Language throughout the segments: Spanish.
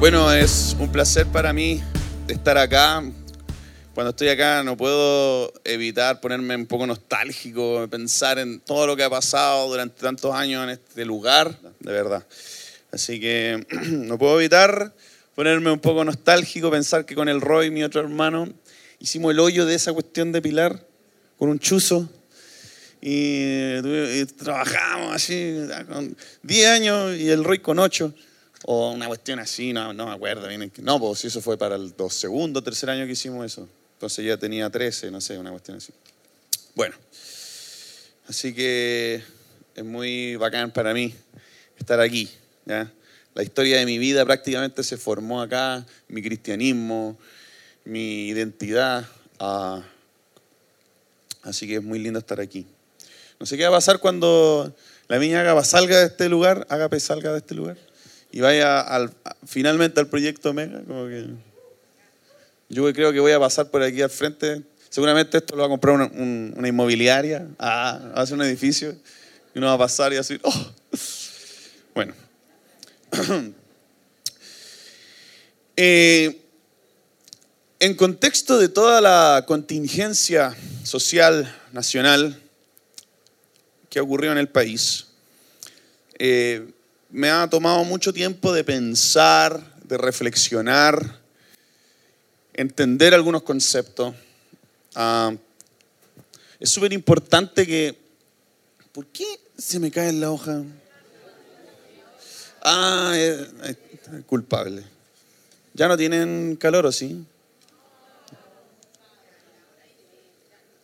Bueno, es un placer para mí estar acá. Cuando estoy acá no puedo evitar ponerme un poco nostálgico, pensar en todo lo que ha pasado durante tantos años en este lugar, de verdad. Así que no puedo evitar ponerme un poco nostálgico, pensar que con el Roy, mi otro hermano, hicimos el hoyo de esa cuestión de Pilar con un chuzo y, y trabajamos así con 10 años y el Roy con 8 o una cuestión así, no, no me acuerdo bien. No, pues eso fue para el dos, segundo, tercer año que hicimos eso. Entonces ya tenía 13, no sé, una cuestión así. Bueno, así que es muy bacán para mí estar aquí. La historia de mi vida prácticamente se formó acá, mi cristianismo, mi identidad. ah, así que es muy lindo estar aquí. No sé qué va a pasar cuando la niña Agape salga de este lugar, Agape salga de este lugar y vaya al- finalmente al proyecto Mega. Como que yo creo que voy a pasar por aquí al frente. Seguramente esto lo va a comprar una, un- una inmobiliaria, ah, va a hacer un edificio y uno va a pasar y va a decir, oh. Bueno. Eh, en contexto de toda la contingencia social nacional que ocurrió en el país, eh, me ha tomado mucho tiempo de pensar, de reflexionar, entender algunos conceptos. Ah, es súper importante que... ¿Por qué se me cae en la hoja? Ah, es, es culpable. ¿Ya no tienen calor o sí?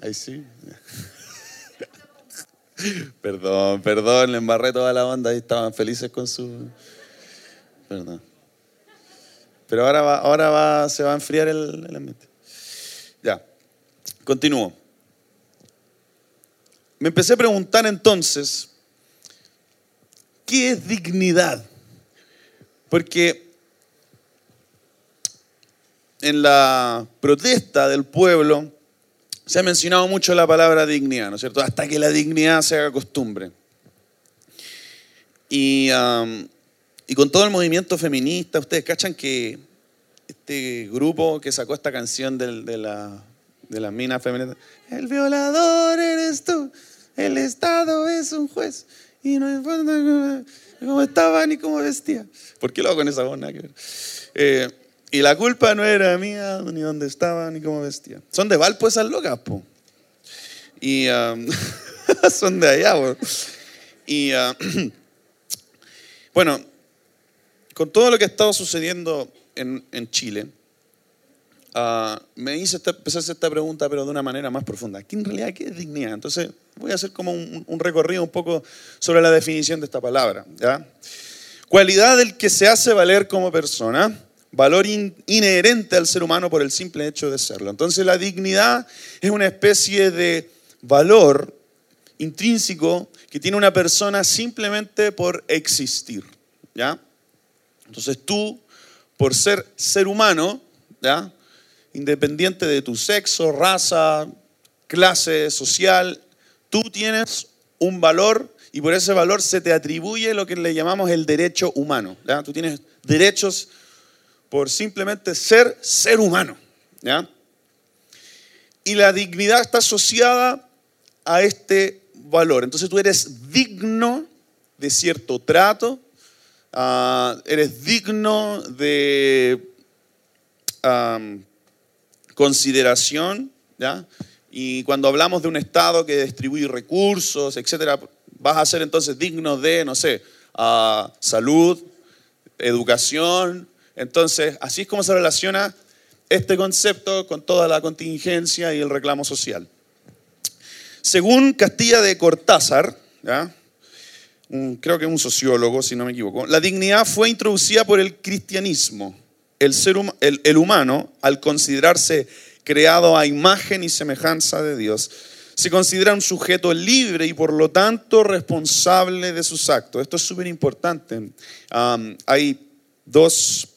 Ahí sí. Perdón, perdón, le embarré toda la onda y estaban felices con su. Perdón. Pero ahora, va, ahora va, se va a enfriar el, el ambiente. Ya, continúo. Me empecé a preguntar entonces, ¿qué es dignidad? Porque en la protesta del pueblo se ha mencionado mucho la palabra dignidad, ¿no es cierto? Hasta que la dignidad se haga costumbre. Y, um, con todo el movimiento feminista, ustedes cachan que este grupo que sacó esta canción de, la, de las minas femeninas, el violador eres tú, el Estado es un juez, y no importa cómo, estaba ni cómo vestía. ¿Por qué lo hago con esa voz? Eh, y la culpa no era mía, ni dónde estaba, ni cómo vestía. Son de Valpo esas locas, po. Y um, son de allá, po. Y uh, bueno, con todo lo que ha estado sucediendo en, Chile, ah, me hice esta, esta pregunta, pero de una manera más profunda. ¿Qué en realidad qué es dignidad? Entonces, voy a hacer como un, un recorrido un poco sobre la definición de esta palabra. ¿ya? Cualidad del que se hace valer como persona, valor in- inherente al ser humano por el simple hecho de serlo. Entonces, la dignidad es una especie de valor intrínseco que tiene una persona simplemente por existir. ¿ya? Entonces tú, por ser ser humano, ¿ya? independiente de tu sexo, raza, clase social, tú tienes un valor y por ese valor se te atribuye lo que le llamamos el derecho humano. ¿ya? Tú tienes derechos por simplemente ser ser humano. ¿ya? Y la dignidad está asociada a este valor. Entonces tú eres digno de cierto trato, ah, eres digno de consideración, ¿ya? Y cuando hablamos de un Estado que distribuye recursos, etcétera, vas a ser entonces digno de, no sé, ah, salud, educación. Entonces, así es como se relaciona este concepto con toda la contingencia y el reclamo social. Según Castilla de Cortázar, creo que un sociólogo, si no me equivoco, la dignidad fue introducida por el cristianismo. El, ser el- humano, al considerarse creado a imagen y semejanza de Dios, se considera un sujeto libre y por lo tanto responsable de sus actos. Esto es súper importante. Hay dos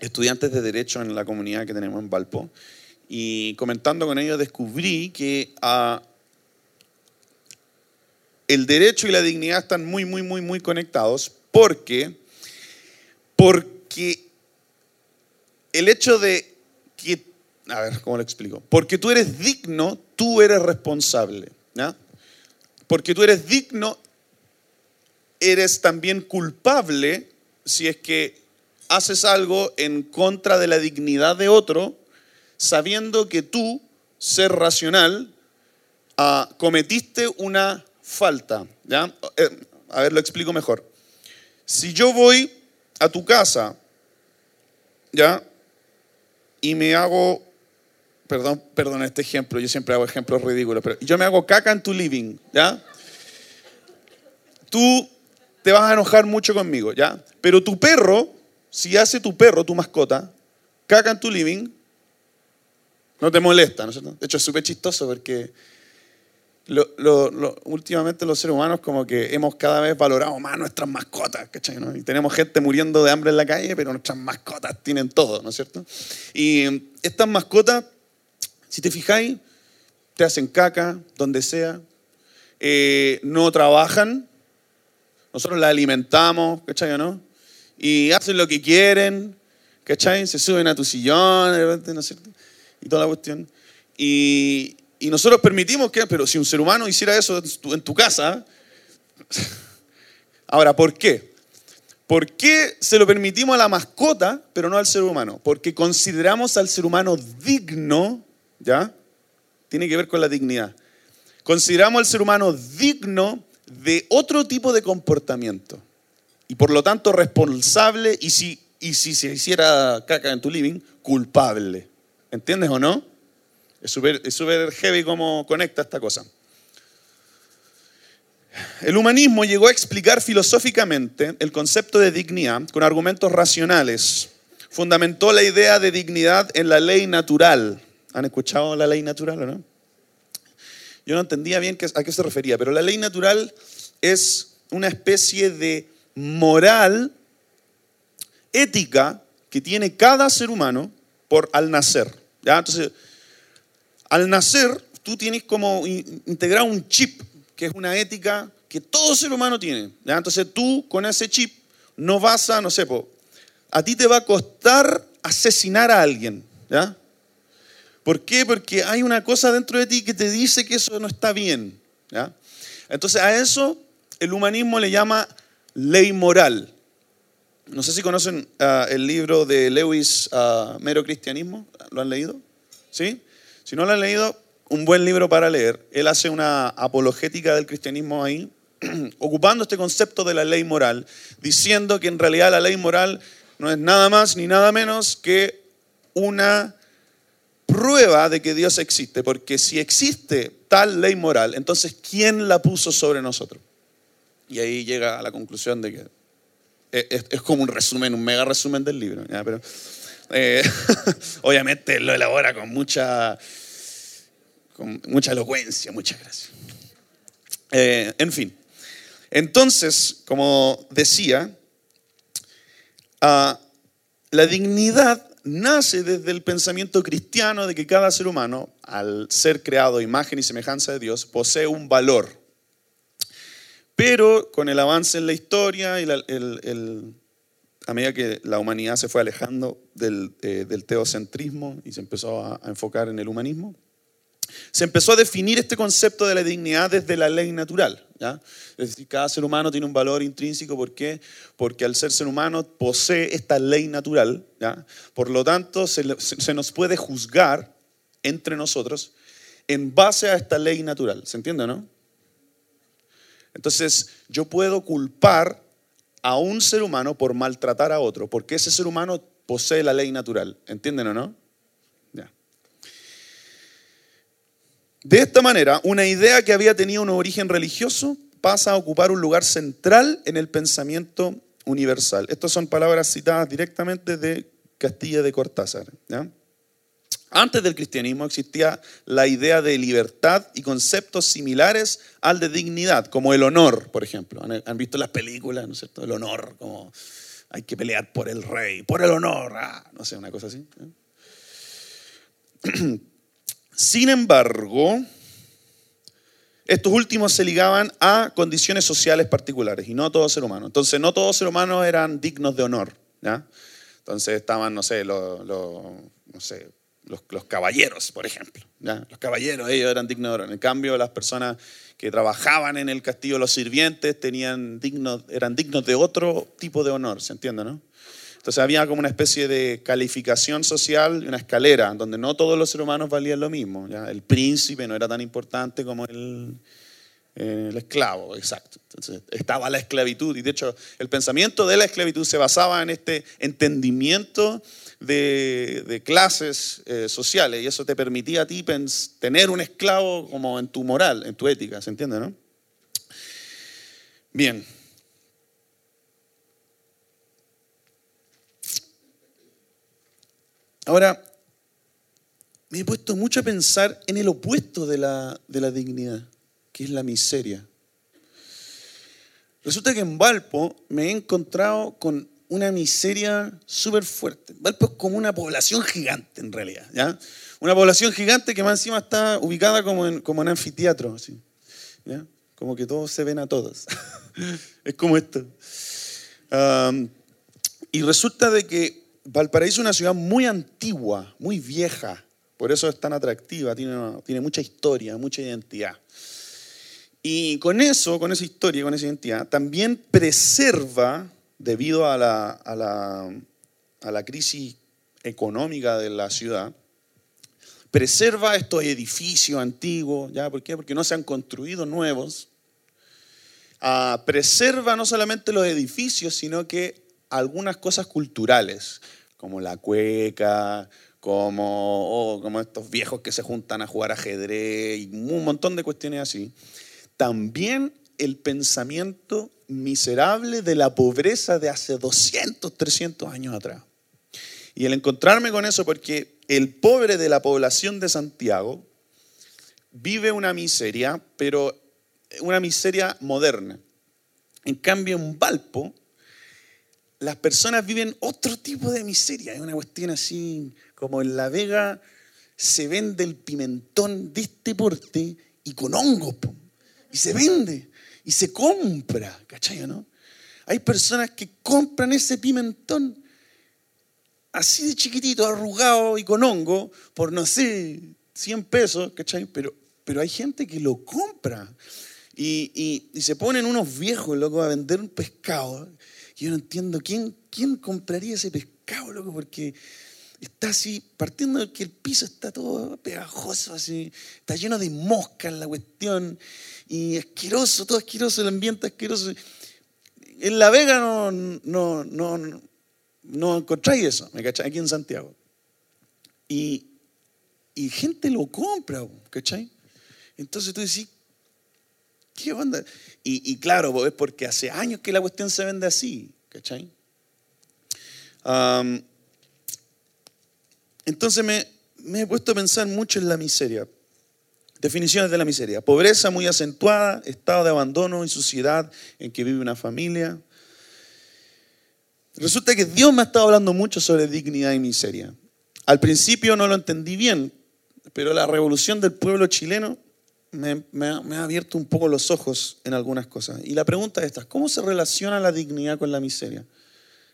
estudiantes de derecho en la comunidad que tenemos en Valpo y comentando con ellos descubrí que ah, el derecho y la dignidad están muy, muy, muy, muy conectados porque, porque el hecho de que, a ver, ¿cómo lo explico? Porque tú eres digno, tú eres responsable. Porque tú eres digno, eres también culpable si es que haces algo en contra de la dignidad de otro, sabiendo que tú, ser racional, ah, cometiste una falta. ¿ya? Eh, a ver, lo explico mejor. Si yo voy a tu casa, ¿ya? Y me hago, perdón, perdón este ejemplo, yo siempre hago ejemplos ridículos, pero yo me hago caca en tu living, ¿ya? Tú te vas a enojar mucho conmigo, ¿ya? Pero tu perro, si hace tu perro, tu mascota, caca en tu living, no te molesta, ¿no es cierto? De hecho, es súper chistoso porque últimamente los seres humanos como que hemos cada vez valorado más nuestras mascotas, ¿cachai? Y tenemos gente muriendo de hambre en la calle, pero nuestras mascotas tienen todo, ¿no es cierto? Y estas mascotas, si te fijáis, te hacen caca donde sea, eh, no trabajan, nosotros las alimentamos, ¿cachai no? Y hacen lo que quieren, ¿cachai? Se suben a tu sillón, ¿no es cierto? Y toda la cuestión. Y, y nosotros permitimos que, pero si un ser humano hiciera eso en tu casa, ahora, ¿por qué? ¿Por qué se lo permitimos a la mascota, pero no al ser humano? Porque consideramos al ser humano digno, ¿ya? Tiene que ver con la dignidad. Consideramos al ser humano digno de otro tipo de comportamiento. Y por lo tanto responsable y si, y si se hiciera caca en tu living, culpable. ¿Entiendes o no? Es súper heavy cómo conecta esta cosa. El humanismo llegó a explicar filosóficamente el concepto de dignidad con argumentos racionales. Fundamentó la idea de dignidad en la ley natural. ¿Han escuchado la ley natural o no? Yo no entendía bien a qué se refería, pero la ley natural es una especie de moral ética que tiene cada ser humano por al nacer. ¿ya? Entonces, al nacer, tú tienes como integrado un chip, que es una ética que todo ser humano tiene. Entonces tú con ese chip no vas a, no sé, a ti te va a costar asesinar a alguien. ¿ya? ¿Por qué? Porque hay una cosa dentro de ti que te dice que eso no está bien. ¿ya? Entonces a eso el humanismo le llama ley moral. No sé si conocen ah, el libro de Lewis, uh, Mero Cristianismo. ¿Lo han leído? ¿Sí? Si no lo han leído, un buen libro para leer. Él hace una apologética del cristianismo ahí, ocupando este concepto de la ley moral, diciendo que en realidad la ley moral no es nada más ni nada menos que una prueba de que Dios existe, porque si existe tal ley moral, entonces ¿quién la puso sobre nosotros? Y ahí llega a la conclusión de que es, como un resumen, un mega resumen del libro, pero eh, obviamente lo elabora con mucha, con mucha elocuencia, muchas gracias. Eh, en fin, entonces, como decía, ah, la dignidad nace desde el pensamiento cristiano de que cada ser humano, al ser creado imagen y semejanza de Dios, posee un valor. Pero con el avance en la historia y el, a medida que la humanidad se fue alejando del, eh, teocentrismo y se empezó a, enfocar en el humanismo, se empezó a definir este concepto de la dignidad desde la ley natural. ¿ya? Es decir, cada ser humano tiene un valor intrínseco. ¿Por qué? Porque al ser ser humano posee esta ley natural. ¿ya? Por lo tanto, se, se nos puede juzgar entre nosotros en base a esta ley natural. ¿Se entiende, no? Entonces, yo puedo culpar a un ser humano por maltratar a otro, porque ese ser humano posee la ley natural. ¿Entienden o no? Ya. De esta manera, una idea que había tenido un origen religioso pasa a ocupar un lugar central en el pensamiento universal. Estas son palabras citadas directamente de Castilla de Cortázar. ¿ya? Antes del cristianismo existía la idea de libertad y conceptos similares al de dignidad, como el honor, por ejemplo. ¿Han visto las películas, no es cierto? El honor, como hay que pelear por el rey, por el honor, ah, no sé, una cosa así. ¿eh? Sin embargo, estos últimos se ligaban a condiciones sociales particulares y no todo ser humano. Entonces, no todos ser humanos eran dignos de honor. ¿ya? Entonces estaban, no sé, los, no sé, los, caballeros, por ejemplo. Los caballeros, ellos eran dignos de honor. En cambio, las personas que trabajaban en el castillo, los sirvientes, tenían dignos, eran dignos de otro tipo de honor, ¿se entiende, no? Entonces había como una especie de calificación social, una escalera, donde no todos los seres humanos valían lo mismo. ¿ya? El príncipe no era tan importante como el, el esclavo, exacto. Entonces estaba la esclavitud y de hecho el pensamiento de la esclavitud se basaba en este entendimiento de, clases eh, sociales y eso te permitía a ti tener un esclavo como en tu moral, en tu ética, ¿se entiende, no? Bien. Ahora, me he puesto mucho a pensar en el opuesto de la, de la dignidad, que es la miseria. Resulta que en Valpo me he encontrado con una miseria súper fuerte. Valpo es como una población gigante en realidad, ¿ya? Una población gigante que más encima está ubicada como en, como en anfiteatro, así, ¿ya? Como que todos se ven a todos. es como esto. y resulta de que Valparaíso es una ciudad muy antigua, muy vieja, por eso es tan atractiva, tiene, tiene mucha historia, mucha identidad. Y con eso, con esa historia, con esa identidad, también preserva debido a la, a la, a la crisis económica de la ciudad, preserva estos edificios antiguos, ¿ya? ¿Por qué? Porque no se han construido nuevos. Ah, preserva no solamente los edificios, sino que algunas cosas culturales, como la cueca, como, oh, como estos viejos que se juntan a jugar ajedrez y un montón de cuestiones así. También el pensamiento miserable de la pobreza de hace 200, 300 años atrás. Y el encontrarme con eso, porque el pobre de la población de Santiago vive una miseria, pero una miseria moderna. En cambio, en Valpo, las personas viven otro tipo de miseria. Es una cuestión así, como en La Vega se vende el pimentón de este porte y con hongos, y se vende y se compra, ¿cachai no? Hay personas que compran ese pimentón así de chiquitito, arrugado y con hongo, por no sé, 100 pesos, ¿cachai? Pero, pero hay gente que lo compra. Y, y, se ponen unos viejos, loco, a vender un pescado. Yo no entiendo quién, quién compraría ese pescado, loco, porque está así, partiendo de que el piso está todo pegajoso, así, está lleno de moscas la cuestión, y asqueroso, todo asqueroso, el ambiente asqueroso. En La Vega no, no, no, no, encontráis eso. Aquí en Santiago. Y, y gente lo compra, ¿cachai? Entonces tú decís, ¿qué onda? Y, y claro, es porque hace años que la cuestión se vende así, ¿cachai? Entonces me, me he puesto a pensar mucho en la miseria. Definiciones de la miseria. Pobreza muy acentuada, estado de abandono y suciedad en que vive una familia. Resulta que Dios me ha estado hablando mucho sobre dignidad y miseria. Al principio no lo entendí bien, pero la revolución del pueblo chileno me, ha, abierto un poco los ojos en algunas cosas. Y la pregunta es esta, ¿cómo se relaciona la dignidad con la miseria?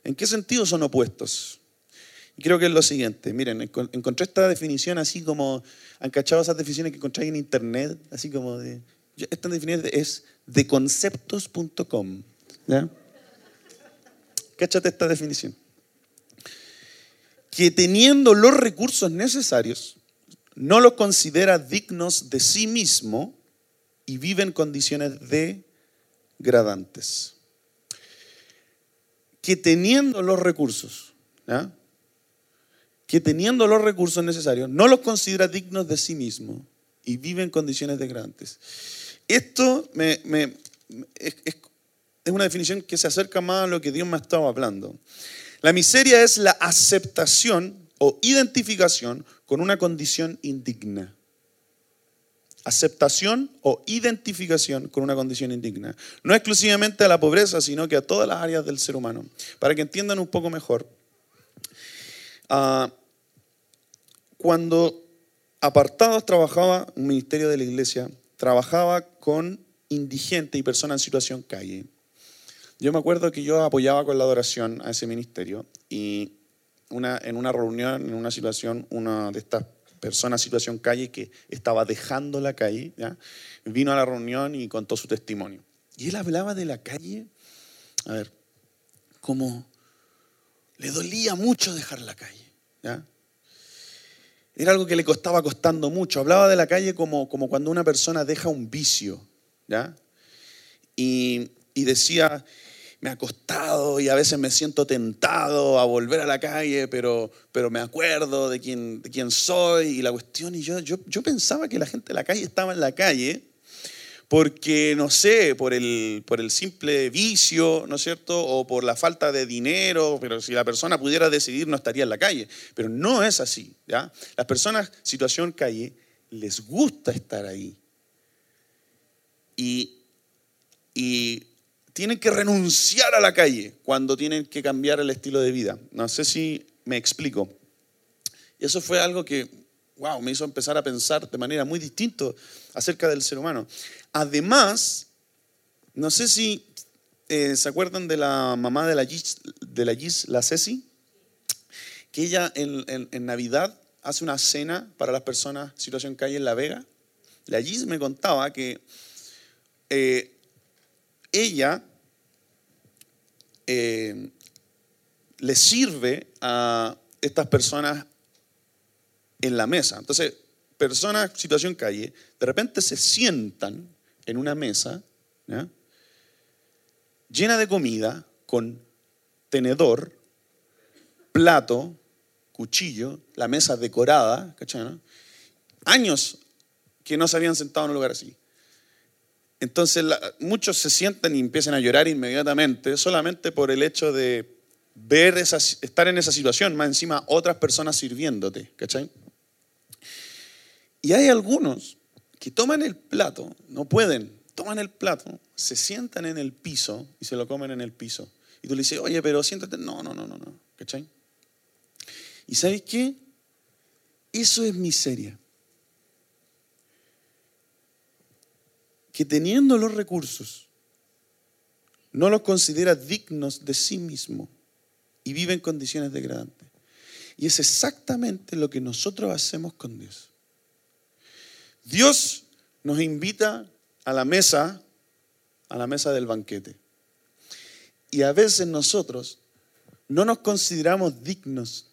¿En qué sentido son opuestos? Creo que es lo siguiente. Miren, encontré esta definición así como, ¿han cachado esas definiciones que encontráis en internet? Así como de, esta definición es de conceptos.com. ¿Ya? Cáchate esta definición. Que teniendo los recursos necesarios, no los considera dignos de sí mismo y vive en condiciones degradantes. Que teniendo los recursos, ¿ya? Que teniendo los recursos necesarios no los considera dignos de sí mismo y vive en condiciones degradantes. Esto es, es, una definición que se acerca más a lo que Dios me ha estado hablando. La miseria es la aceptación o identificación con una condición indigna. Aceptación o identificación con una condición indigna. No exclusivamente a la pobreza, sino que a todas las áreas del ser humano. Para que entiendan un poco mejor. Ah, cuando Apartados trabajaba, un ministerio de la iglesia, trabajaba con indigentes y personas en situación calle. Yo me acuerdo que yo apoyaba con la adoración a ese ministerio y una, en una reunión, en una situación, una de estas personas situación calle que estaba dejando la calle, vino a la reunión y contó su testimonio. Y él hablaba de la calle, a ver, como le dolía mucho dejar la calle. ¿ya? Era algo que le costaba costando mucho. Hablaba de la calle como, como cuando una persona deja un vicio. ¿ya? Y, y decía, me ha costado y a veces me siento tentado a volver a la calle, pero, pero me acuerdo de quién, de quién soy y la cuestión. Y yo, yo, yo pensaba que la gente de la calle estaba en la calle porque, no sé, por el, por el simple vicio, ¿no es cierto? O por la falta de dinero, pero si la persona pudiera decidir no estaría en la calle. Pero no es así, ¿ya? Las personas, situación calle, les gusta estar ahí. Y, y tienen que renunciar a la calle cuando tienen que cambiar el estilo de vida. No sé si me explico. Eso fue algo que, wow, me hizo empezar a pensar de manera muy distinta acerca del ser humano. Además, no sé si eh, se acuerdan de la mamá de la Gis, de la, Gis, la Ceci, que ella en, Navidad hace una cena para las personas situación calle en La Vega. La Gis me contaba que eh, ella eh, le sirve a estas personas en la mesa. Entonces, personas situación calle, de repente se sientan en una mesa llena de comida con tenedor, plato, cuchillo, la mesa decorada, ¿cachai? Años que no se habían sentado en un lugar así. Entonces muchos se sientan y empiezan a llorar inmediatamente solamente por el hecho de ver estar en esa situación, más encima otras personas sirviéndote, ¿cachai? Y hay algunos que toman el plato, no pueden, toman el plato, se sientan en el piso y se lo comen en el piso. Y tú le dices, oye, pero siéntate. No, no, no, no, no. ¿Cachai? ¿Y sabes qué? Eso es miseria. Que teniendo los recursos, no los considera dignos de sí mismo y vive en condiciones degradantes. Y es exactamente lo que nosotros hacemos con Dios. Dios nos invita a la mesa, a la mesa del banquete. Y a veces nosotros no nos consideramos dignos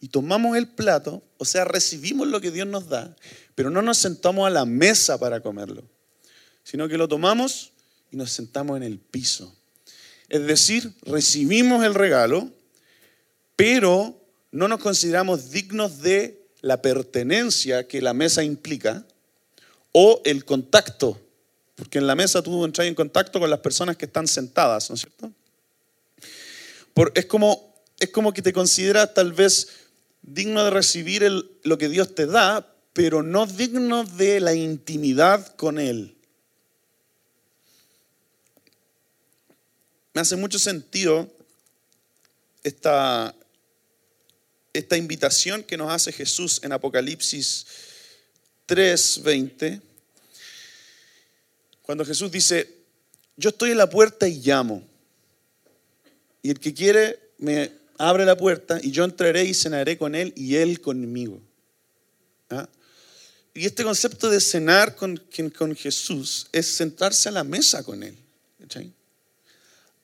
y tomamos el plato, o sea, recibimos lo que Dios nos da, pero no nos sentamos a la mesa para comerlo, sino que lo tomamos y nos sentamos en el piso. Es decir, recibimos el regalo, pero no nos consideramos dignos de la pertenencia que la mesa implica, o el contacto, porque en la mesa tú entras en contacto con las personas que están sentadas, ¿no es cierto? es, como, es como que te consideras tal vez digno de recibir lo que Dios te da, pero no digno de la intimidad con Él. Me hace mucho sentido esta, esta invitación que nos hace Jesús en Apocalipsis 3:20, cuando Jesús dice, yo estoy en la puerta y llamo. Y el que quiere me abre la puerta y yo entraré y cenaré con él y él conmigo. ¿Ah? Y este concepto de cenar con, con, Jesús es sentarse a la mesa con él.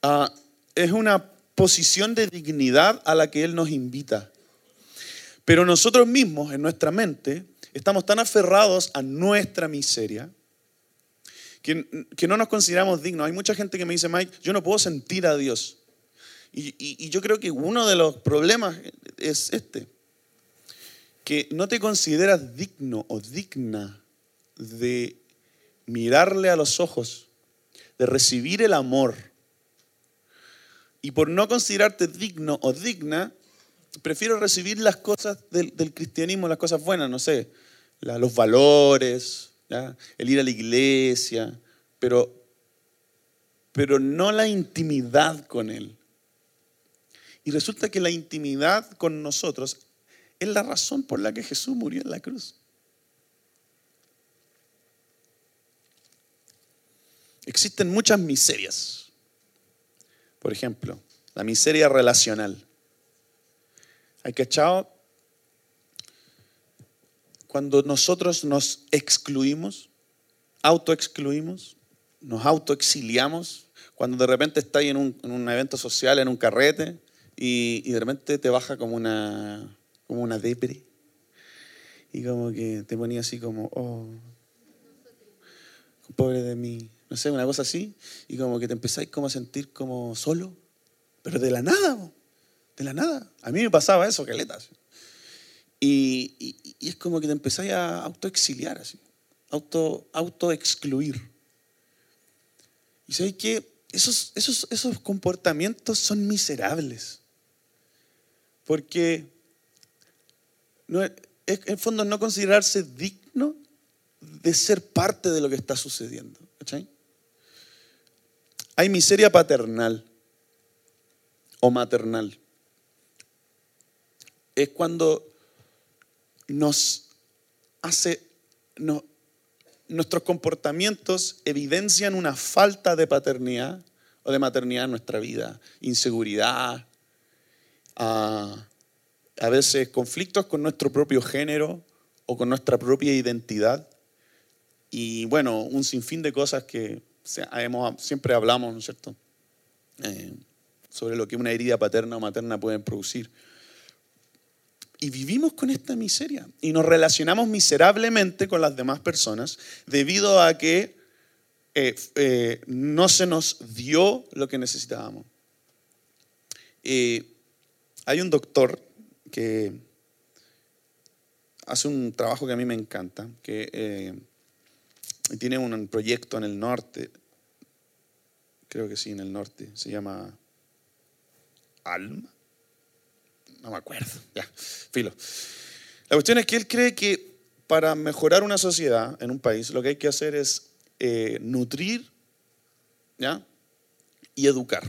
Ah, es una posición de dignidad a la que él nos invita. Pero nosotros mismos, en nuestra mente, estamos tan aferrados a nuestra miseria que, no nos consideramos dignos. Hay mucha gente que me dice, Mike, yo no puedo sentir a Dios. Y, yo creo que uno de los problemas es este, que no te consideras digno o digna de mirarle a los ojos, de recibir el amor. Y por no considerarte digno o digna, prefiero recibir las cosas del, cristianismo, las cosas buenas, no sé, los valores, el ir a la iglesia, pero, pero no la intimidad con Él. Y resulta que la intimidad con nosotros es la razón por la que Jesús murió en la cruz. Existen muchas miserias. Por ejemplo, la miseria relacional. ¿Hay cachado? Cuando nosotros nos excluimos, autoexcluimos, nos autoexiliamos, cuando de repente estás en un, en un evento social, en un carrete, y, y, de repente te baja como una, como una depre, y como que te ponía así como, oh, pobre de mí, no sé, una cosa así, y como que te empezáis como a sentir como solo, pero de la nada, de la nada. A mí me pasaba eso, caletas. Y, es como que te empezáis a autoexiliar, así, auto, autoexcluir. Y sabéis que esos, esos, esos comportamientos son miserables. Porque no, en el fondo no considerarse digno de ser parte de lo que está sucediendo. Hay miseria paternal o maternal. Es cuando nos hace, nuestros comportamientos evidencian una falta de paternidad o de maternidad en nuestra vida, inseguridad, a, a veces conflictos con nuestro propio género o con nuestra propia identidad. Y bueno, un sinfín de cosas que siempre hablamos, ¿no es cierto? Eh, sobre lo que una herida paterna o materna pueden producir. Y vivimos con esta miseria y nos relacionamos miserablemente con las demás personas debido a que eh, eh, no se nos dio lo que necesitábamos. hay un doctor que hace un trabajo que a mí me encanta, que tiene un proyecto en el norte, creo que sí, en el norte, se llama Alma. No me acuerdo, ya, filo. La cuestión es que él cree que para mejorar una sociedad en un país, lo que hay que hacer es eh, nutrir ¿ya? y educar.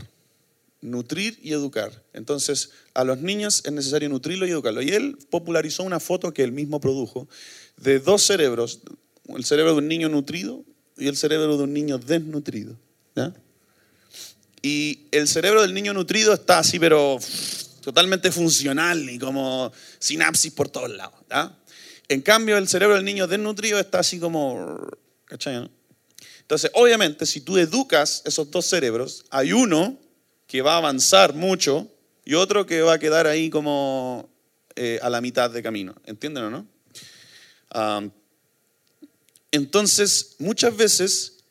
Nutrir y educar. Entonces, a los niños es necesario nutrirlo y educarlo. Y él popularizó una foto que él mismo produjo de dos cerebros, el cerebro de un niño nutrido y el cerebro de un niño desnutrido. Y el cerebro del niño nutrido está así, pero totalmente funcional y como sinapsis por todos lados. En cambio, el cerebro del niño desnutrido está así como... ¿cachai? Entonces, obviamente, si tú educas esos dos cerebros, hay uno que va a avanzar mucho y otro que va a quedar ahí como eh, a la mitad de camino. ¿Entienden o no? Entonces, muchas veces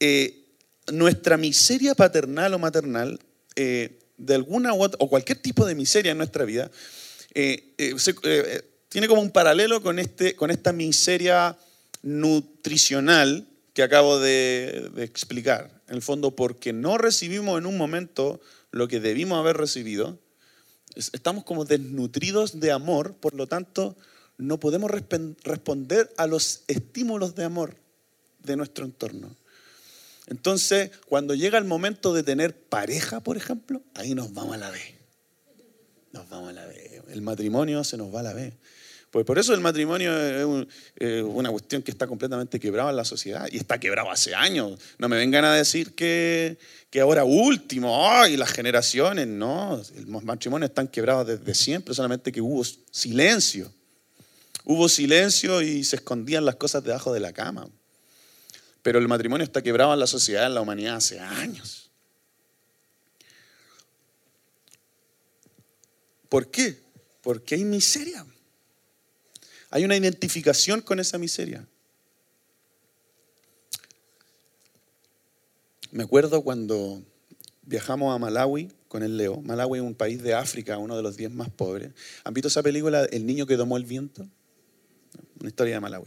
eh, nuestra miseria paternal o maternal, eh, de alguna u otra, o cualquier tipo de miseria en nuestra vida, eh, tiene como un paralelo con, este, con esta miseria nutricional que acabo de, de explicar. En el fondo, porque no recibimos en un momento lo que debimos haber recibido, estamos como desnutridos de amor, por lo tanto, no podemos responder a los estímulos de amor de nuestro entorno. Entonces, cuando llega el momento de tener pareja, por ejemplo, ahí nos vamos a la B. Nos vamos a la B. El matrimonio se nos va a la B. Pues por eso el matrimonio es una cuestión que está completamente quebrada en la sociedad y está quebrado hace años. No me vengan a decir que, que ahora último, ay, las generaciones, no, los matrimonios están quebrados desde siempre, solamente que hubo silencio. Hubo silencio y se escondían las cosas debajo de la cama. Pero el matrimonio está quebrado en la sociedad, en la humanidad, hace años. ¿Por qué? Porque hay miseria. Hay una identificación con esa miseria. Me acuerdo cuando viajamos a Malawi con el Leo. Malawi es un país de África, uno de los diez más pobres. ¿Han visto esa película, El niño que domó el viento? una historia de Malawi.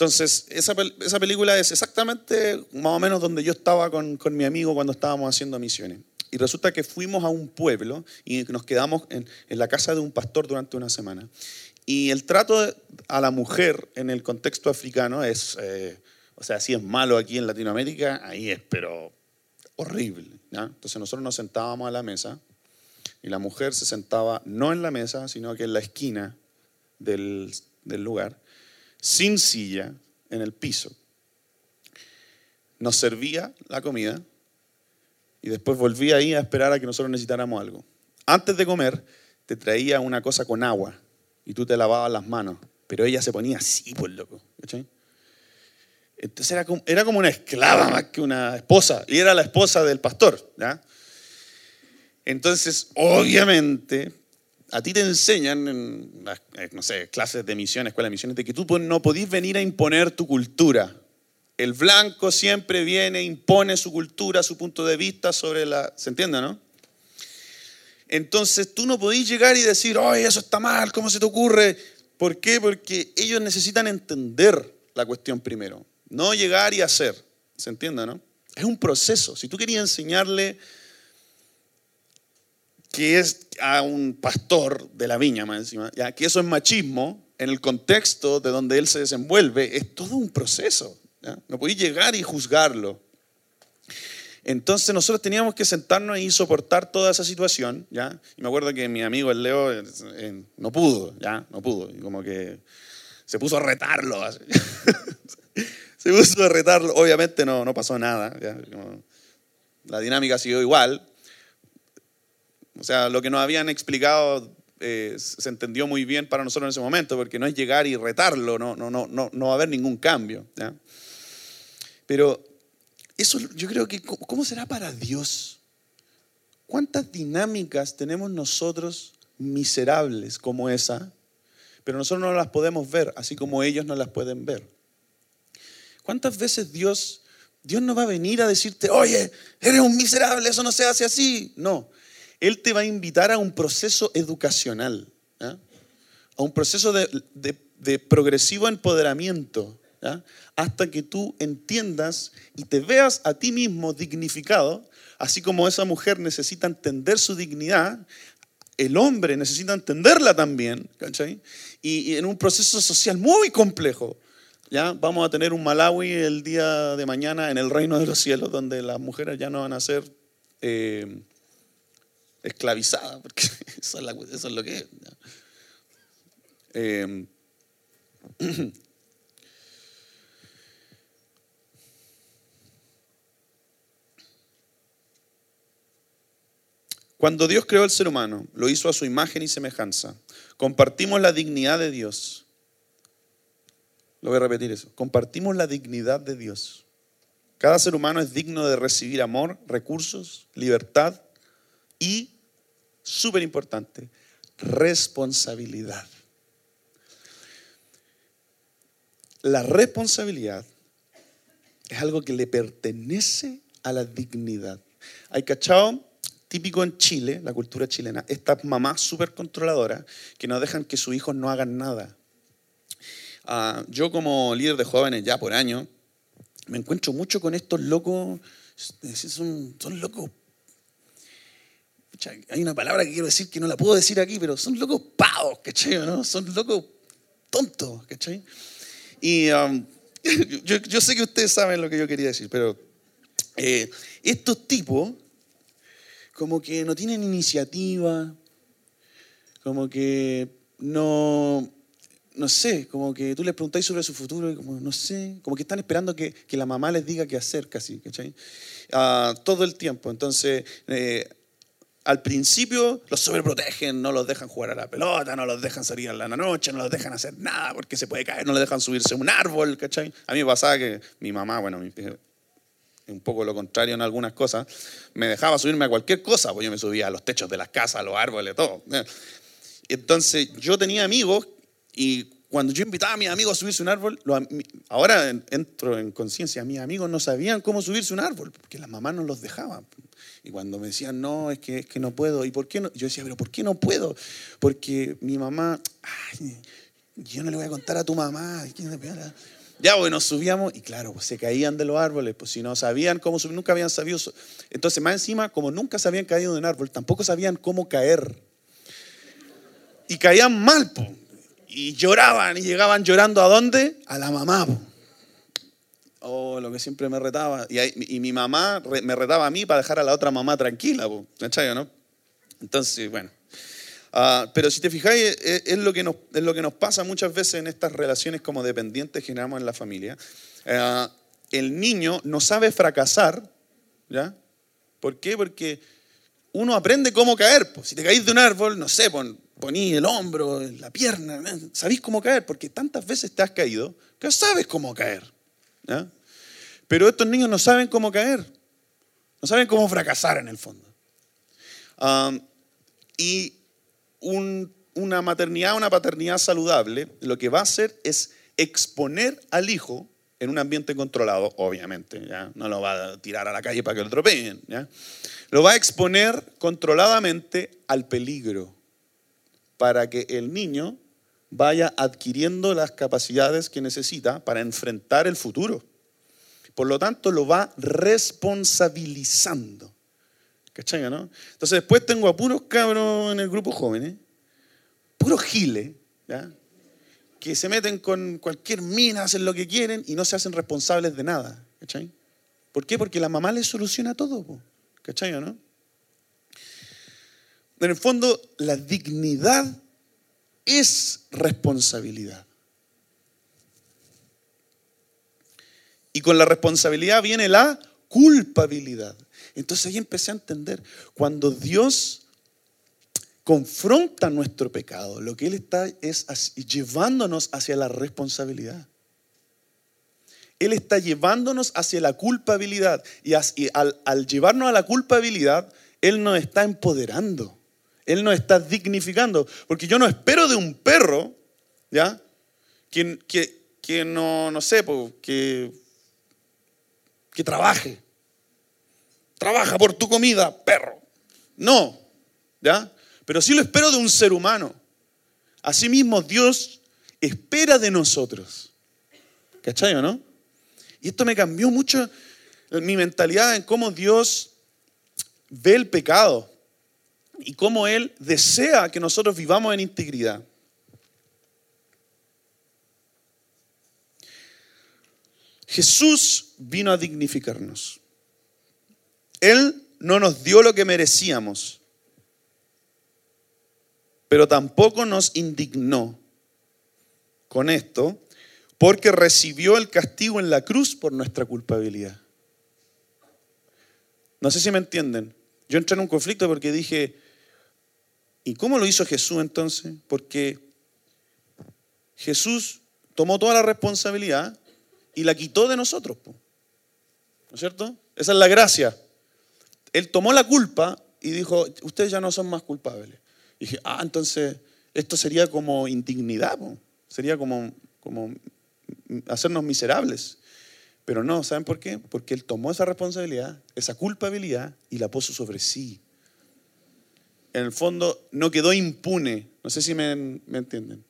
Entonces, esa, esa, película es exactamente más o menos donde yo estaba con, con, mi amigo cuando estábamos haciendo misiones. Y resulta que fuimos a un pueblo y nos quedamos en, en la casa de un pastor durante una semana. Y el trato a la mujer en el contexto africano es, eh, o sea, si es malo aquí en Latinoamérica, ahí es, pero horrible. ¿ya? Entonces nosotros nos sentábamos a la mesa y la mujer se sentaba no en la mesa, sino que en la esquina del, del lugar, sin silla, en el piso. Nos servía la comida y después volvía ahí a esperar a que nosotros necesitáramos algo. Antes de comer, te traía una cosa con agua y tú te lavabas las manos, pero ella se ponía así, pues loco. ¿cachai? Entonces era como, una esclava más que una esposa, y era la esposa del pastor. Entonces, obviamente, a ti te enseñan en las, eh, no sé, clases de misiones, escuela de misiones, de que tú no podís venir a imponer tu cultura. El blanco siempre viene, impone su cultura, su punto de vista sobre la... ¿Se entiende, no? Entonces tú no podís llegar y decir, oye, eso está mal, ¿cómo se te ocurre? ¿Por qué? Porque ellos necesitan entender la cuestión primero, no llegar y hacer. ¿Se entiende, no? Es un proceso. Si tú querías enseñarle que es a un pastor de la viña, más encima, ya que eso es machismo, en el contexto de donde él se desenvuelve, es todo un proceso. No podéis llegar y juzgarlo. Entonces nosotros teníamos que sentarnos y soportar toda esa situación, ¿ya? Y me acuerdo que mi amigo el Leo no pudo, ¿ya? No pudo. Y como que se puso a retarlo. se puso a retarlo. Obviamente no, no pasó nada. La dinámica siguió igual, o sea, lo que nos habían explicado eh, se entendió muy bien para nosotros en ese momento, porque no es llegar y retarlo, no, no, no, no, no va a haber ningún cambio. Pero eso yo creo que, ¿cómo será para Dios? ¿Cuántas dinámicas tenemos nosotros miserables como esa? Pero nosotros no las podemos ver, así como ellos no las pueden ver. ¿Cuántas veces Dios, Dios no va a venir a decirte, oye, eres un miserable, eso no se hace así? No, él te va a invitar a un proceso educacional, a un proceso de, progresivo empoderamiento, hasta que tú entiendas y te veas a ti mismo dignificado, así como esa mujer necesita entender su dignidad, el hombre necesita entenderla también, Y, en un proceso social muy complejo. ¿ya? Vamos a tener un Malawi el día de mañana en el reino de los cielos, donde las mujeres ya no van a ser eh, esclavizada, porque eso es, lo que es. Em, cuando Dios creó al ser humano, lo hizo a su imagen y semejanza. Compartimos la dignidad de Dios. Lo voy a repetir eso. Compartimos la dignidad de Dios. Cada ser humano es digno de recibir amor, recursos, libertad y, súper importante, responsabilidad. La responsabilidad es algo que le pertenece a la dignidad. Hay cachao típico en Chile, la cultura chilena, estas mamás súper controladoras que no dejan que sus hijos no hagan nada. Ah, yo como líder de jóvenes ya por año, me encuentro mucho con estos locos, son locos hay una palabra que quiero decir que no la puedo decir aquí, pero son locos pavos, ¿cachai? ¿no? Son locos tontos, ¿cachai? Y um, yo, sé que ustedes saben lo que yo quería decir, pero eh, estos tipos como que no tienen iniciativa, como que no, no sé, como que tú les preguntáis sobre su futuro y como no sé, como que están esperando que, la mamá les diga qué hacer casi, ¿cachai? Ah, todo el tiempo. Entonces, eh, al principio los sobreprotegen, no los dejan jugar a la pelota, no los dejan salir a la noche, no los dejan hacer nada porque se puede caer, no les dejan subirse a un árbol, ¿cachai? A mí me pasaba que mi mamá, bueno, un poco lo contrario en algunas cosas, me dejaba subirme a cualquier cosa, pues yo me subía a los techos de las casas, a los árboles, todo. Entonces yo tenía amigos y cuando yo invitaba a mis amigos a subirse un árbol, ahora entro en conciencia, mis amigos no sabían cómo subirse un árbol, porque las mamás no los dejaban. Y cuando me decían, no, es que, es que no puedo, ¿y por qué no? Yo decía, pero ¿por qué no puedo? Porque mi mamá, yo no le voy a contar a tu mamá. Ya, bueno, subíamos y claro, pues se caían de los árboles, pues si no sabían cómo subir, nunca habían sabido. Entonces, más encima, como nunca se habían caído de un árbol, tampoco sabían cómo caer. Y caían mal, pues. Y lloraban y llegaban llorando a dónde? A la mamá. Oh, lo que siempre me retaba. Y, mi mamá me retaba a mí para dejar a la otra mamá tranquila, ¿cachai, no? Entonces, bueno. Ah, pero si te fijáis, es, lo que nos, es lo que nos pasa muchas veces en estas relaciones como dependientes que generamos en la familia. Ah, el niño no sabe fracasar, ¿ya? ¿Por qué? Porque uno aprende cómo caer. Pues. Si te caís de un árbol, no sé, poní el hombro, la pierna, sabéis cómo caer, porque tantas veces te has caído que sabes cómo caer. Pero estos niños no saben cómo caer, no saben cómo fracasar en el fondo. y una maternidad, una paternidad saludable, lo que va a hacer es exponer al hijo en un ambiente controlado, obviamente, ¿ya? no lo va a tirar a la calle para que lo atropellen, ¿ya? lo va a exponer controladamente al peligro para que el niño vaya adquiriendo las capacidades que necesita para enfrentar el futuro. Por lo tanto, lo va responsabilizando. ¿Cachai, no? Entonces, después tengo a puros cabros en el grupo jóvenes, puros giles, ¿ya? que se meten con cualquier mina, hacen lo que quieren y no se hacen responsables de nada. ¿Cachai? ¿Por qué? Porque la mamá les soluciona todo. ¿Cachai no? En el fondo, la dignidad es responsabilidad. Y con la responsabilidad viene la culpabilidad. Entonces ahí empecé a entender, cuando Dios confronta nuestro pecado, lo que Él está es llevándonos hacia la responsabilidad. Él está llevándonos hacia la culpabilidad y, al, al llevarnos a la culpabilidad, Él nos está empoderando. Él nos está dignificando. Porque yo no espero de un perro, ¿ya? Que, que, no, no sé, que, que trabaje. Trabaja por tu comida, perro. No, ¿ya? Pero sí lo espero de un ser humano. Asimismo, Dios espera de nosotros. ¿Cachai o no? Y esto me cambió mucho mi mentalidad en cómo Dios ve el pecado y cómo Él desea que nosotros vivamos en integridad. Jesús vino a dignificarnos. Él no nos dio lo que merecíamos, pero tampoco nos indignó con esto, porque recibió el castigo en la cruz por nuestra culpabilidad. No sé si me entienden. Yo entré en un conflicto porque dije, ¿Y cómo lo hizo Jesús entonces? Porque Jesús tomó toda la responsabilidad y la quitó de nosotros. ¿No es cierto? Esa es la gracia. Él tomó la culpa y dijo, ustedes ya no son más culpables. Dije, ah, entonces esto sería como indignidad, sería como, como hacernos miserables. Pero no, ¿saben por qué? Porque Él tomó esa responsabilidad, esa culpabilidad y la puso sobre sí en el fondo no quedó impune. No sé si me, entienden.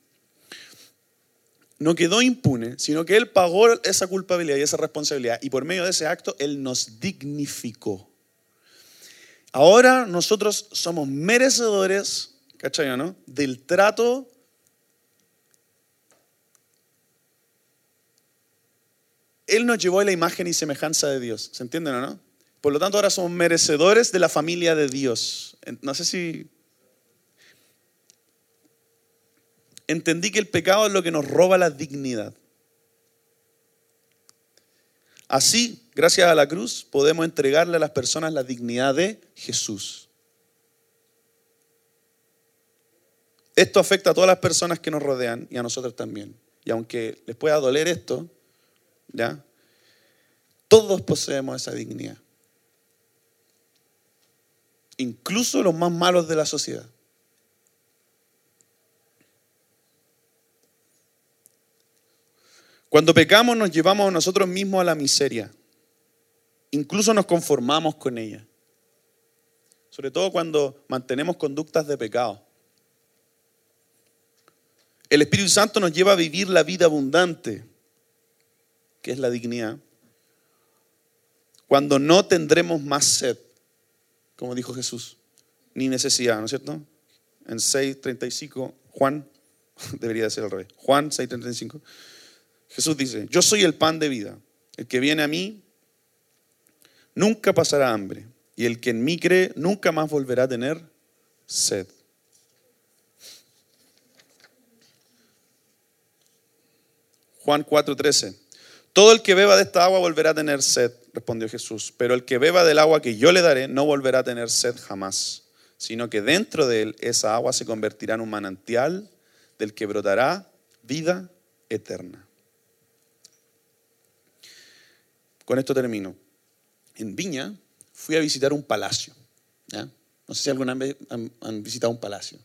No quedó impune, sino que Él pagó esa culpabilidad y esa responsabilidad. Y por medio de ese acto, Él nos dignificó. Ahora nosotros somos merecedores, ¿cachai no? Del trato Él nos llevó a la imagen y semejanza de Dios. ¿Se entienden o no? Por lo tanto, ahora somos merecedores de la familia de Dios. No sé si... Entendí que el pecado es lo que nos roba la dignidad. Así, gracias a la cruz, podemos entregarle a las personas la dignidad de Jesús. Esto afecta a todas las personas que nos rodean y a nosotros también. Y aunque les pueda doler esto, ¿ya? Todos poseemos esa dignidad incluso los más malos de la sociedad. Cuando pecamos nos llevamos a nosotros mismos a la miseria. Incluso nos conformamos con ella. Sobre todo cuando mantenemos conductas de pecado. El Espíritu Santo nos lleva a vivir la vida abundante, que es la dignidad, cuando no tendremos más sed como dijo Jesús, ni necesidad, ¿no es cierto? En 6.35, Juan, debería ser al revés, Juan 6.35, Jesús dice, yo soy el pan de vida, el que viene a mí nunca pasará hambre, y el que en mí cree nunca más volverá a tener sed. Juan 4:13. Todo el que beba de esta agua volverá a tener sed, respondió Jesús, pero el que beba del agua que yo le daré no volverá a tener sed jamás, sino que dentro de él esa agua se convertirá en un manantial del que brotará vida eterna. Con esto termino. En Viña fui a visitar un palacio. No sé si alguna vez han, visitado un palacio.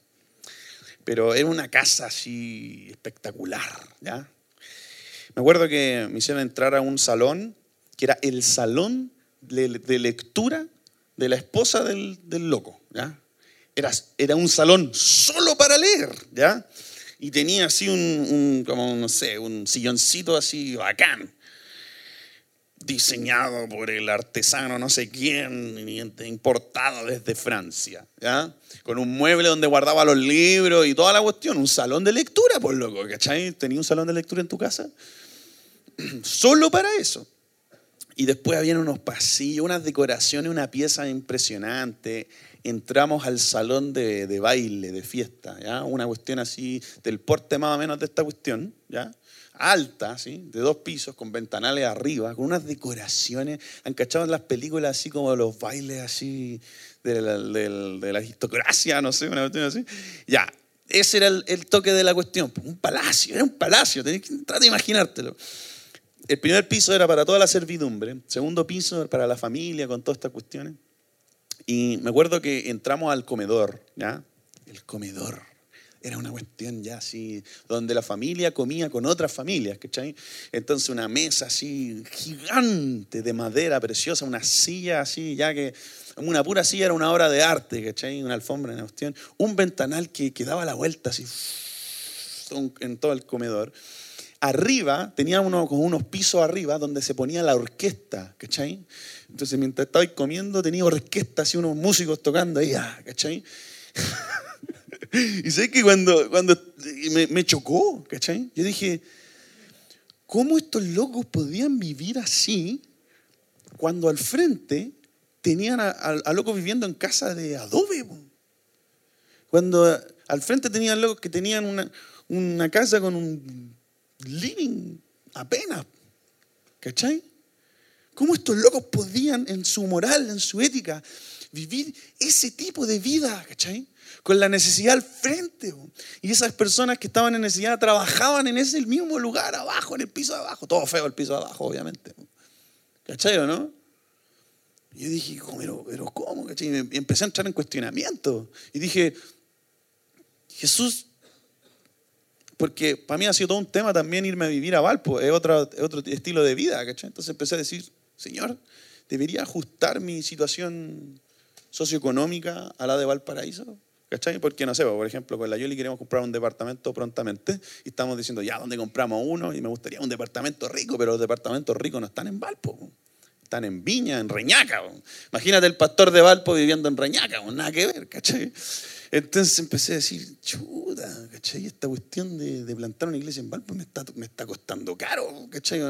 Pero era una casa así espectacular. Me acuerdo que me hicieron entrar a un salón que era el salón de, lectura de la esposa del, loco. ¿ya? Era, era, un salón solo para leer. ¿ya? Y tenía así un, un, como, no sé, un silloncito así bacán diseñado por el artesano no sé quién, importado desde Francia, ¿ya? Con un mueble donde guardaba los libros y toda la cuestión, un salón de lectura, por loco, ¿cachai? ¿Tenía un salón de lectura en tu casa? Solo para eso. Y después habían unos pasillos, unas decoraciones, una pieza impresionante. Entramos al salón de, de baile, de fiesta, ¿ya? Una cuestión así, del porte más o menos de esta cuestión, ¿ya? alta, ¿sí? de dos pisos, con ventanales arriba, con unas decoraciones. Han cachado en las películas así como los bailes así de la, de la aristocracia, no sé, una cuestión así. Ya, ese era el, toque de la cuestión. Un palacio, era un palacio, tenés que tratar de imaginártelo. El primer piso era para toda la servidumbre, segundo piso para la familia, con todas estas cuestiones. Y me acuerdo que entramos al comedor, ¿ya? El comedor era una cuestión ya así, donde la familia comía con otras familias, ¿cachai? Entonces una mesa así gigante de madera preciosa, una silla así, ya que una pura silla era una obra de arte, ¿cachai? Una alfombra, una cuestión. Un ventanal que, que daba la vuelta así en todo el comedor. Arriba tenía uno, con unos pisos arriba donde se ponía la orquesta, ¿cachai? Entonces mientras estaba comiendo tenía orquesta, así unos músicos tocando ahí, ah, ¿cachai? Y sé que cuando, cuando me, chocó, ¿cachai? Yo dije, ¿cómo estos locos podían vivir así cuando al frente tenían a, a, locos viviendo en casa de adobe? Cuando al frente tenían locos que tenían una, una casa con un living apenas, ¿cachai? ¿Cómo estos locos podían en su moral, en su ética, vivir ese tipo de vida, ¿cachai? con la necesidad al frente. Y esas personas que estaban en necesidad trabajaban en ese mismo lugar, abajo, en el piso abajo. Todo feo el piso abajo, obviamente. ¿Cachai o no? Y yo dije, pero, pero ¿cómo? ¿Cachai? Y empecé a entrar en cuestionamiento. Y dije, Jesús, porque para mí ha sido todo un tema también irme a vivir a Valpo, es otro, otro estilo de vida, ¿cachai? Entonces empecé a decir, Señor, debería ajustar mi situación socioeconómica a la de Valparaíso. ¿Cachai? Porque no sé, por ejemplo, con la Yoli queremos comprar un departamento prontamente y estamos diciendo, ya, ¿dónde compramos uno? Y me gustaría un departamento rico, pero los departamentos ricos no están en Valpo, están en Viña, en Reñaca. Imagínate el pastor de Valpo viviendo en Reñaca, nada que ver, ¿cachai? Entonces empecé a decir, chuta, ¿cachai? Esta cuestión de, plantar una iglesia en Valpo me está, costando caro, ¿cachai?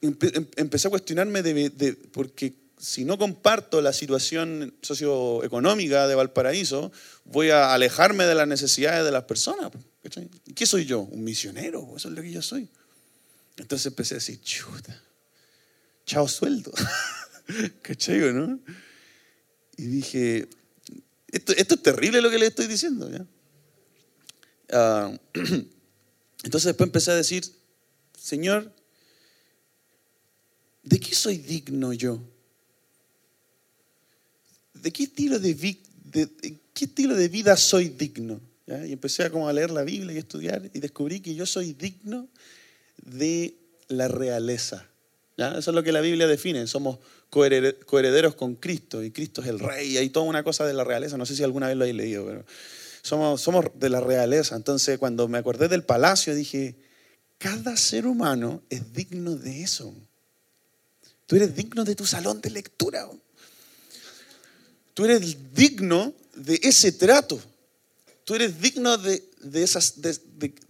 Em, empecé a cuestionarme de, porque si no comparto la situación socioeconómica de Valparaíso, voy a alejarme de las necesidades de las personas. ¿Qué soy yo? Un misionero, eso es lo que yo soy. Entonces empecé a decir, chuta, chao sueldo. ¿Cachai, no? Y dije, esto, es terrible lo que le estoy diciendo. Ah, entonces después empecé a decir, Señor, ¿de qué soy digno yo? ¿de qué estilo de, estilo de vida soy digno? Y empecé a, como a leer la Biblia y estudiar y descubrí que yo soy digno de la realeza. ¿Ya? Eso es lo que la Biblia define, somos coherederos con Cristo y Cristo es el rey, y hay toda una cosa de la realeza, no sé si alguna vez lo habéis leído, pero somos, somos de la realeza. Entonces cuando me acordé del palacio dije, cada ser humano es digno de eso. Tú eres digno de tu salón de lectura. Tú eres digno de ese trato. Tú eres digno de, esas, de,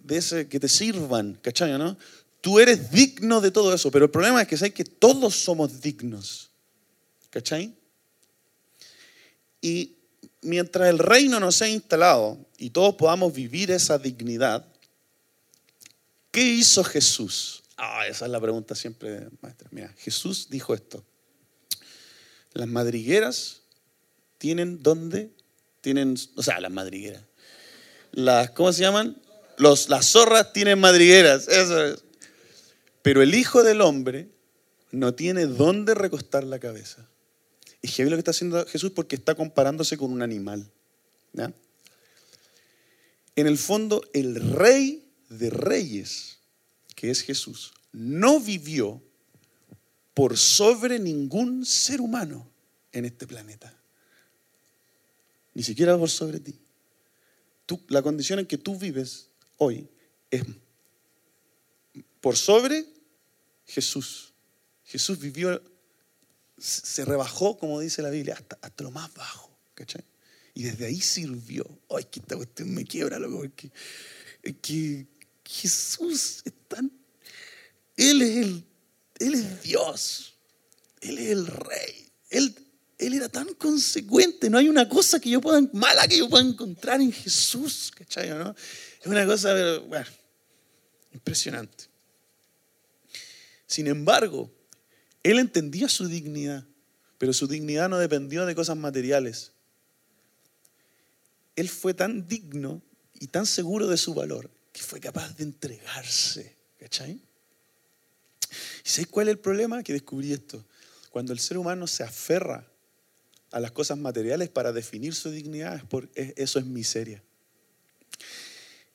ese que te sirvan, ¿cachai? ¿no? Tú eres digno de todo eso, pero el problema es que sabes que todos somos dignos, ¿cachai? Y mientras el reino no sea instalado y todos podamos vivir esa dignidad, ¿qué hizo Jesús Ah, esa es la pregunta siempre, maestra. Mira, Jesús dijo esto. Las madrigueras tienen dónde? Tienen, o sea, las madrigueras. Las, ¿cómo se llaman? Los, las zorras tienen madrigueras, eso es. Pero el Hijo del Hombre no tiene dónde recostar la cabeza. Y ve lo que está haciendo Jesús porque está comparándose con un animal. En el fondo, el rey de reyes, que es Jesús, no vivió por sobre ningún ser humano en este planeta. Ni siquiera por sobre ti. Tú, la condición en que tú vives hoy es por sobre Jesús. Jesús vivió, se rebajó, como dice la Biblia, hasta, hasta lo más bajo. ¿cachai? Y desde ahí sirvió. Ay, que esta cuestión me quiebra, loco, porque que Jesús es tan. Él es, el, él es Dios. Él es el Rey. Él, él era tan consecuente. No hay una cosa que yo pueda, mala que yo pueda encontrar en Jesús. ¿Cachai? Es una cosa, bueno, impresionante. Sin embargo, él entendía su dignidad, pero su dignidad no dependió de cosas materiales. Él fue tan digno y tan seguro de su valor que fue capaz de entregarse. ¿Cachai? ¿Y sabéis cuál es el problema? Que descubrí esto. Cuando el ser humano se aferra a las cosas materiales para definir su dignidad, eso es miseria.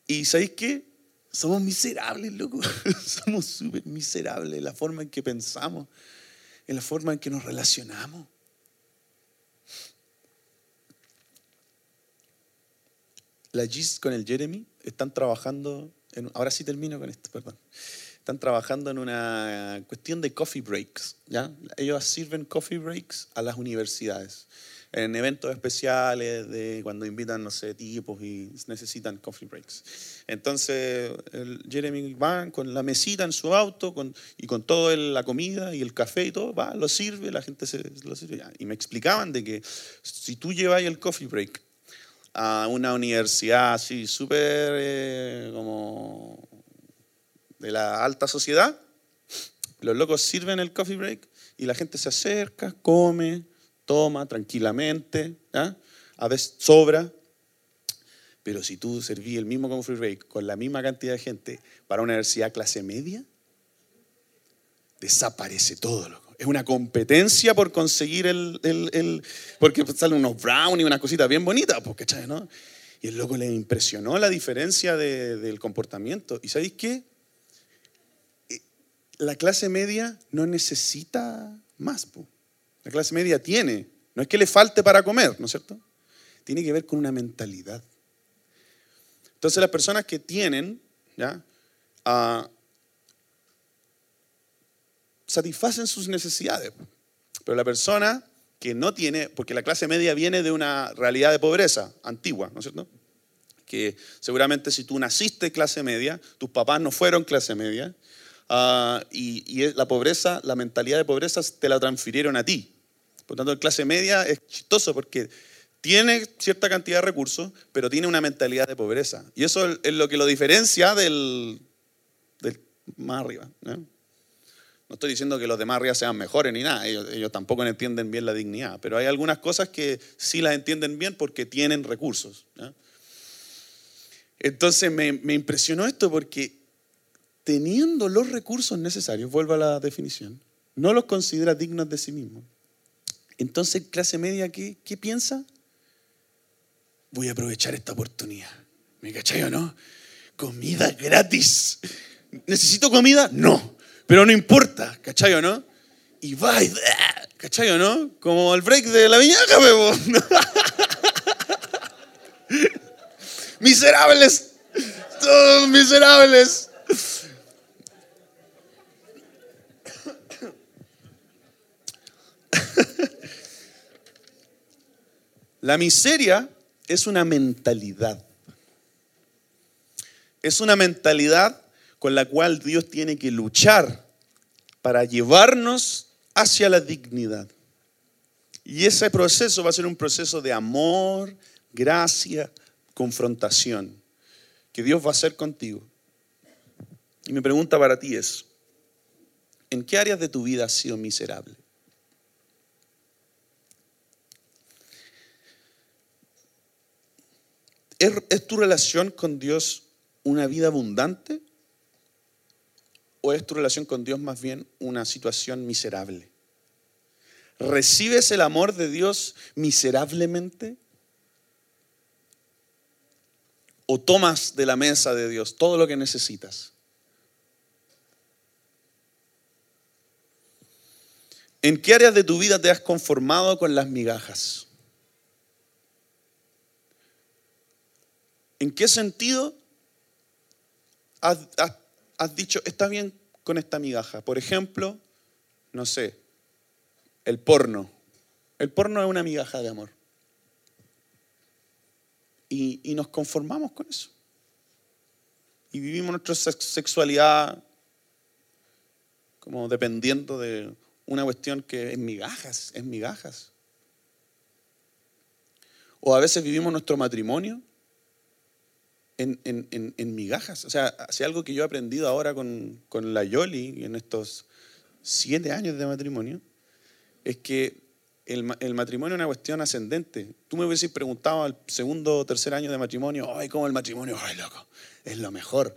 ¿Y sabéis qué? Somos miserables, loco. Somos súper miserables en la forma en que pensamos, en la forma en que nos relacionamos. La Gis con el Jeremy están trabajando, ahora sí termino con esto, perdón. Están trabajando en una cuestión de coffee breaks. ¿ya? Ellos sirven coffee breaks a las universidades en eventos especiales, de cuando invitan, no sé, tipos y necesitan coffee breaks. Entonces, el Jeremy va con la mesita en su auto con, y con toda la comida y el café y todo, va, lo sirve, la gente se lo sirve. Y me explicaban de que si tú llevas el coffee break a una universidad así súper eh, como de la alta sociedad, los locos sirven el coffee break y la gente se acerca, come, toma tranquilamente, a veces sobra. Pero si tú serví el mismo coffee break con la misma cantidad de gente para una universidad clase media, desaparece todo, loco. Es una competencia por conseguir el, el, porque salen unos brownies, unas cositas bien bonitas, porque, ¿no? Y el loco le impresionó la diferencia del comportamiento. ¿Y sabéis qué? Eh, la clase media no necesita más. La clase media tiene. No es que le falte para comer, ¿no es cierto? Tiene que ver con una mentalidad. Entonces las personas que tienen, ¿ya? Ah, satisfacen sus necesidades. Pero la persona que no tiene, porque la clase media viene de una realidad de pobreza antigua, ¿no es cierto? Que seguramente si tú naciste clase media, tus papás no fueron clase media, ah, y, la pobreza, la mentalidad de pobreza te la transfirieron a ti. Por tanto, la clase media es chistoso porque tiene cierta cantidad de recursos, pero tiene una mentalidad de pobreza. Y eso es lo que lo diferencia del, del más arriba. ¿no? No estoy diciendo que los demás arriba sean mejores ni nada, ellos, tampoco entienden bien la dignidad, pero hay algunas cosas que sí las entienden bien porque tienen recursos. Entonces me, me impresionó esto porque teniendo los recursos necesarios, vuelvo a la definición, no los considera dignos de sí mismo. Entonces, clase media, ¿qué, qué piensa? Voy a aprovechar esta oportunidad. ¿Me cachai o no? Comida gratis. ¿Necesito comida? No. Pero no importa, ¿cachai o no? Y va. ¿Cachai o no? Como el break de la viñaca, bebo. miserables. Todos miserables. La miseria es una mentalidad. Es una mentalidad con la cual Dios tiene que luchar para llevarnos hacia la dignidad. Y ese proceso va a ser un proceso de amor, gracia, confrontación, que Dios va a hacer contigo. Y mi pregunta para ti es, ¿En qué áreas de tu vida has sido miserable? ¿Es, ¿Es, tu relación con Dios una vida abundante? ¿O es tu relación con Dios más bien una situación miserable? ¿Recibes el amor de Dios miserablemente? ¿O tomas de la mesa de Dios todo lo que necesitas? ¿En qué áreas de tu vida te has conformado con las migajas? ¿En qué sentido has, dicho, está bien con esta migaja? Por ejemplo, no sé, el porno. El porno es una migaja de amor. Y, nos conformamos con eso. Y vivimos nuestra sexualidad como dependiendo de una cuestión que es migajas, es migajas. O a veces vivimos nuestro matrimonio en, migajas. O sea, hace algo que yo he aprendido ahora con, con la Yoli en estos siete años de matrimonio, es que el, matrimonio es una cuestión ascendente. Tú me hubieses preguntado al segundo o tercer año de matrimonio, ay, ¿cómo el matrimonio? Ay, loco, es lo mejor.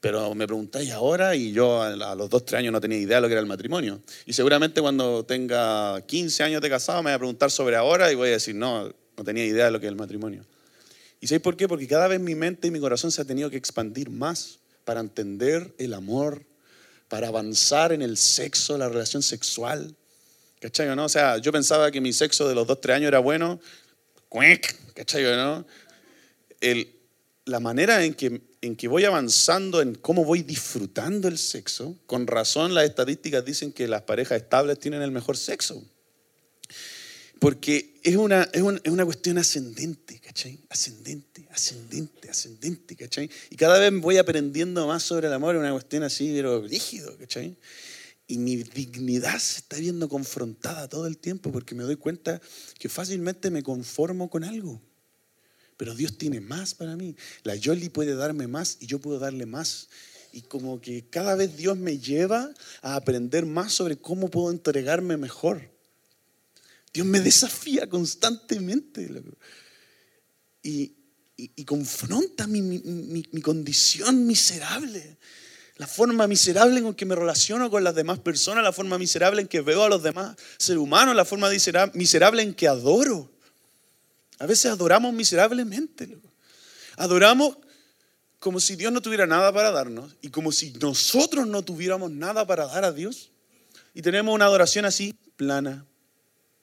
Pero me preguntáis ahora y yo a los dos, tres años no tenía idea de lo que era el matrimonio. Y seguramente cuando tenga 15 años de casado me voy a preguntar sobre ahora y voy a decir, no, no tenía idea de lo que es el matrimonio. ¿Y sabéis por qué? Porque cada vez mi mente y mi corazón se ha tenido que expandir más para entender el amor, para avanzar en el sexo, la relación sexual ¿Cachai no? O sea, yo pensaba que mi sexo de los 2, 3 años era bueno. ¿Cachai no? El, la manera en que, en que voy avanzando, en cómo voy disfrutando el sexo, con razón las estadísticas dicen que las parejas estables tienen el mejor sexo. Porque es una, es una, es una cuestión ascendente, ¿cachai? Ascendente, ascendente, ascendente, ¿cachai? Y cada vez voy aprendiendo más sobre el amor, una cuestión así, pero rígido, ¿cachai? y mi dignidad se está viendo confrontada todo el tiempo porque me doy cuenta que fácilmente me conformo con algo. Pero Dios tiene más para mí. La Yoli puede darme más y yo puedo darle más. Y como que cada vez Dios me lleva a aprender más sobre cómo puedo entregarme mejor. Dios me desafía constantemente. Y, confronta mi condición miserable la forma miserable en que me relaciono con las demás personas, la forma miserable en que veo a los demás seres humanos, la forma miserable en que adoro. A veces adoramos miserablemente. Adoramos como si Dios no tuviera nada para darnos y como si nosotros no tuviéramos nada para dar a Dios. Y tenemos una adoración así, plana,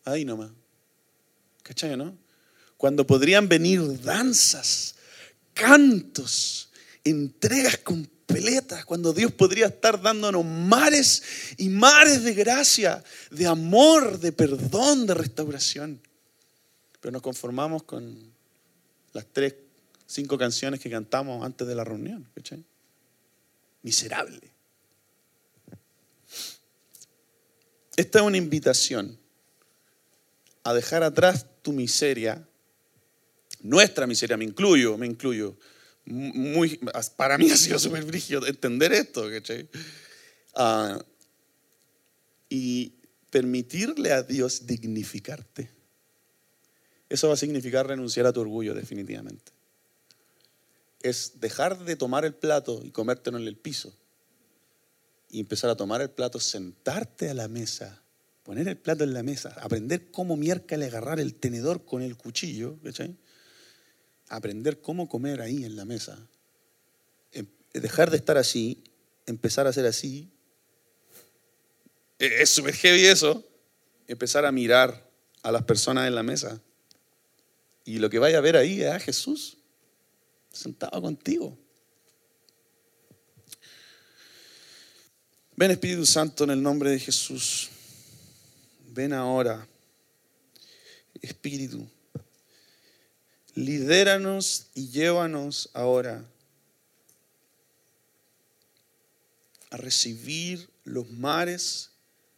ahí nomás. ¿Cachai, no? Cuando podrían venir danzas, cantos, entregas con peletas, cuando Dios podría estar dándonos mares y mares de gracia, de amor, de perdón, de restauración. Pero nos conformamos con las tres, cinco canciones que cantamos antes de la reunión. Miserable. Esta es una invitación a dejar atrás tu miseria, nuestra miseria, me incluyo, me incluyo muy, para mí ha sido súper brígido entender esto, ah, y permitirle a Dios dignificarte. Eso va a significar renunciar a tu orgullo definitivamente. Es dejar de tomar el plato y comértelo en el piso y empezar a tomar el plato, sentarte a la mesa, poner el plato en la mesa, aprender cómo miércale agarrar el tenedor con el cuchillo, ¿cachai? aprender cómo comer ahí en la mesa, em, dejar de estar así, empezar a ser así, e, es súper heavy eso, empezar a mirar a las personas en la mesa y lo que vaya a ver ahí es a Jesús sentado contigo. Ven Espíritu Santo en el nombre de Jesús. Ven ahora, Espíritu lidéranos y llévanos ahora a recibir los mares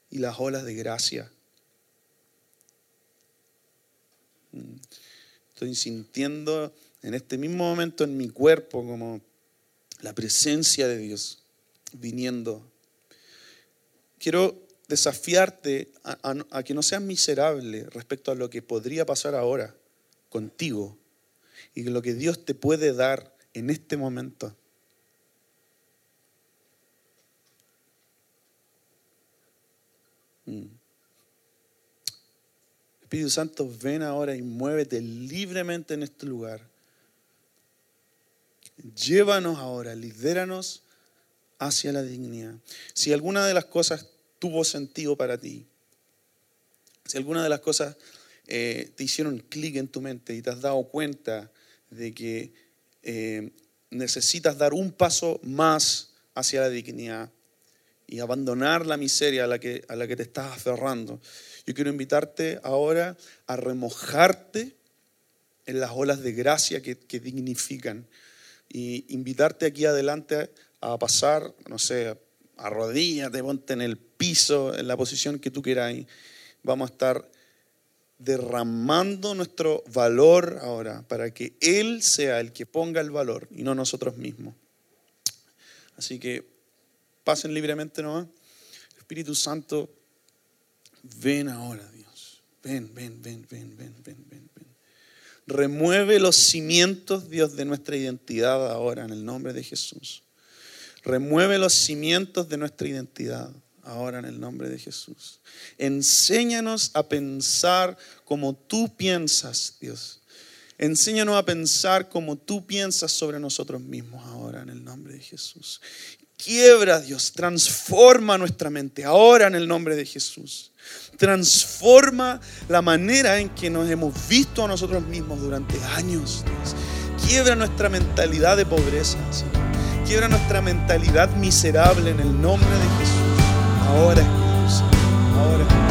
y las olas de gracia. Estoy sintiendo en este mismo momento en mi cuerpo como la presencia de Dios viniendo. quiero desafiarte a, que no seas miserable respecto a lo que podría pasar ahora contigo y lo que Dios te puede dar en este momento. Mm. Espíritu Santo, ven ahora y muévete libremente en este lugar. Llévanos ahora, lidéranos hacia la dignidad. Si alguna de las cosas tuvo sentido para ti, si alguna de las cosas eh, te hicieron clic en tu mente y te has dado cuenta de que eh, necesitas dar un paso más hacia la dignidad y abandonar la miseria a la que, a la que te estás aferrando, yo quiero invitarte ahora a remojarte en las olas de gracia que, que dignifican y invitarte aquí adelante a pasar, no sé, a rodillas, te ponte en el piso, en la posición que tú quieras. Vamos a estar derramando nuestro valor ahora para que Él sea el que ponga el valor y no nosotros mismos. Así que pasen libremente nomás. Espíritu Santo, ven ahora, Dios. Ven, ven, ven, ven, ven, ven, ven, ven. Remueve los cimientos, Dios, de nuestra identidad ahora en el nombre de Jesús. Remueve los cimientos de nuestra identidad ahora en el nombre de Jesús. Enséñanos a pensar como tú piensas, Dios. Enséñanos a pensar como tú piensas sobre nosotros mismos ahora en el nombre de Jesús. Quiebra, Dios, transforma nuestra mente ahora en el nombre de Jesús. Transforma la manera en que nos hemos visto a nosotros mismos durante años, Dios. Quiebra nuestra mentalidad de pobreza, Señor. Quiebra nuestra mentalidad miserable en el nombre de Jesús. Ahora, Jesús. Ahora.